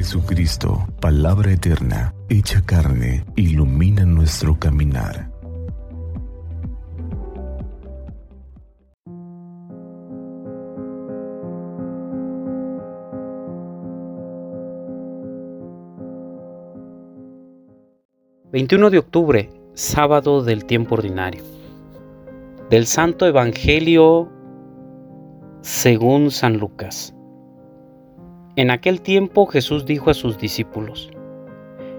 Jesucristo, palabra eterna, hecha carne, ilumina nuestro caminar. ...21 de octubre, sábado del tiempo ordinario... ...del Santo Evangelio... ...según San Lucas... En aquel tiempo Jesús dijo a sus discípulos,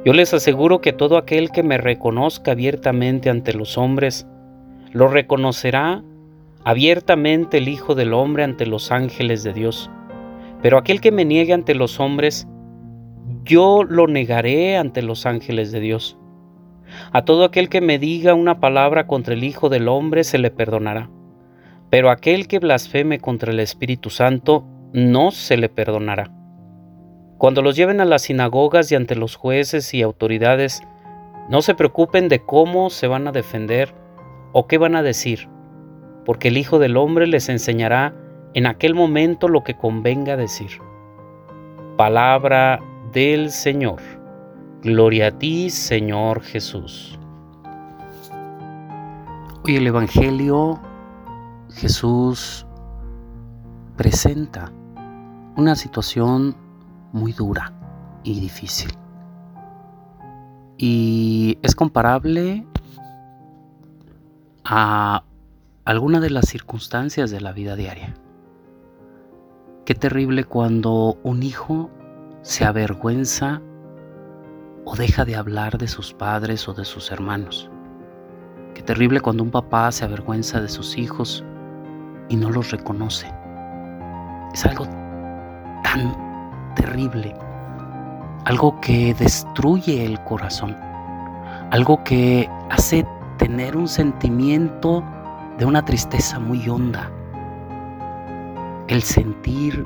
Yo les aseguro que todo aquel que me reconozca abiertamente ante los hombres, lo reconocerá abiertamente el Hijo del Hombre ante los ángeles de Dios. Pero aquel que me niegue ante los hombres, yo lo negaré ante los ángeles de Dios. A todo aquel que me diga una palabra contra el Hijo del Hombre se le perdonará. Pero aquel que blasfeme contra el Espíritu Santo no se le perdonará. Cuando los lleven a las sinagogas y ante los jueces y autoridades, no se preocupen de cómo se van a defender o qué van a decir, porque el Hijo del Hombre les enseñará en aquel momento lo que convenga decir. Palabra del Señor. Gloria a ti, Señor Jesús. Hoy el Evangelio Jesús presenta una situación muy dura y difícil. Y es comparable a alguna de las circunstancias de la vida diaria. Qué terrible cuando un hijo se avergüenza o deja de hablar de sus padres o de sus hermanos. Qué terrible cuando un papá se avergüenza de sus hijos y no los reconoce. Es algo tan terrible, algo que destruye el corazón, algo que hace tener un sentimiento de una tristeza muy honda, el sentir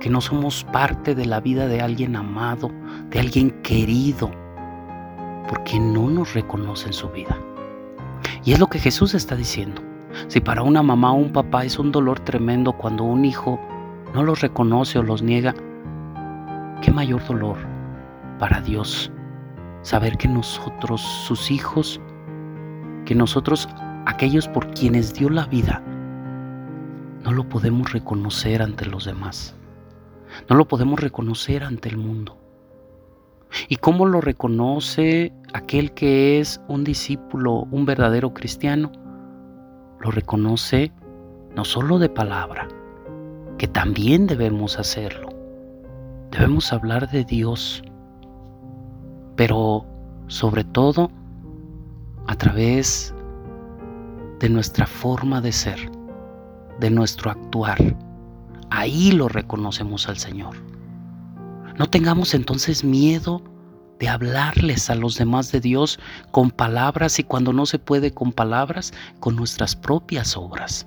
que no somos parte de la vida de alguien amado, de alguien querido, porque no nos reconoce en su vida. Y es lo que Jesús está diciendo. Si para una mamá o un papá es un dolor tremendo cuando un hijo no los reconoce o los niega, ¿Qué mayor dolor para Dios saber que nosotros, sus hijos, que nosotros, aquellos por quienes dio la vida, no lo podemos reconocer ante los demás? No lo podemos reconocer ante el mundo. ¿Y cómo lo reconoce aquel que es un discípulo, un verdadero cristiano? Lo reconoce no solo de palabra, que también debemos hacerlo, Debemos hablar de Dios, pero sobre todo a través de nuestra forma de ser, de nuestro actuar. Ahí lo reconocemos al Señor. No tengamos entonces miedo de hablarles a los demás de Dios con palabras y cuando no se puede con palabras, con nuestras propias obras.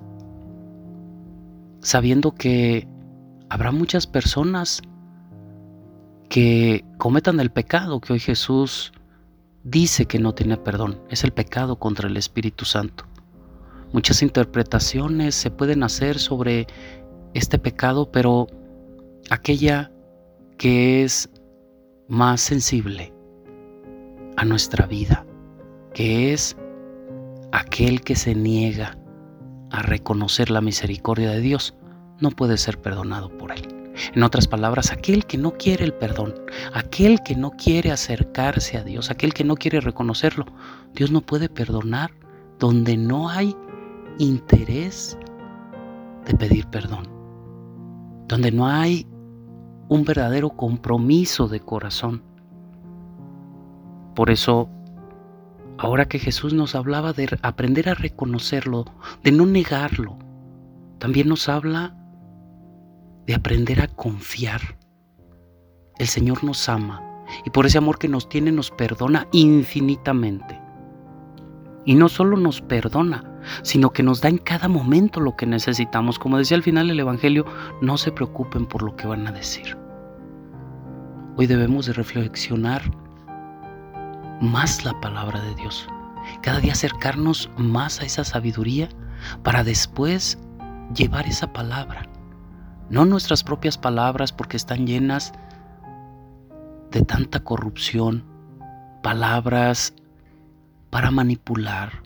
Sabiendo que habrá muchas personas que cometan el pecado que hoy Jesús dice que no tiene perdón. Es el pecado contra el Espíritu Santo. Muchas interpretaciones se pueden hacer sobre este pecado, pero aquella que es más sensible a nuestra vida, que es aquel que se niega a reconocer la misericordia de Dios, no puede ser perdonado por él. En otras palabras, aquel que no quiere el perdón, aquel que no quiere acercarse a Dios, aquel que no quiere reconocerlo, Dios no puede perdonar donde no hay interés de pedir perdón, donde no hay un verdadero compromiso de corazón. Por eso, ahora que Jesús nos hablaba de aprender a reconocerlo, de no negarlo, también nos habla de aprender a confiar. El Señor nos ama y por ese amor que nos tiene nos perdona infinitamente. Y no solo nos perdona, sino que nos da en cada momento lo que necesitamos. Como decía al final el Evangelio, no se preocupen por lo que van a decir. Hoy debemos de reflexionar más la palabra de Dios. Cada día acercarnos más a esa sabiduría para después llevar esa palabra no nuestras propias palabras porque están llenas de tanta corrupción, palabras para manipular,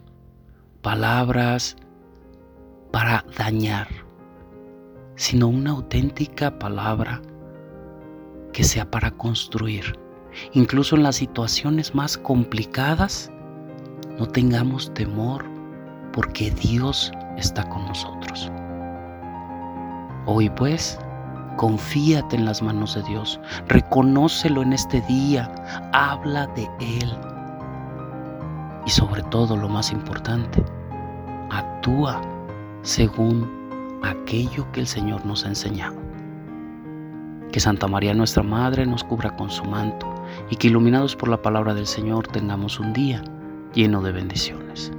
palabras para dañar, sino una auténtica palabra que sea para construir. Incluso en las situaciones más complicadas, no tengamos temor porque Dios está con nosotros. Hoy pues, confíate en las manos de Dios, reconócelo en este día, habla de Él. Y sobre todo, lo más importante, actúa según aquello que el Señor nos ha enseñado. Que Santa María nuestra Madre nos cubra con su manto y que iluminados por la palabra del Señor tengamos un día lleno de bendiciones.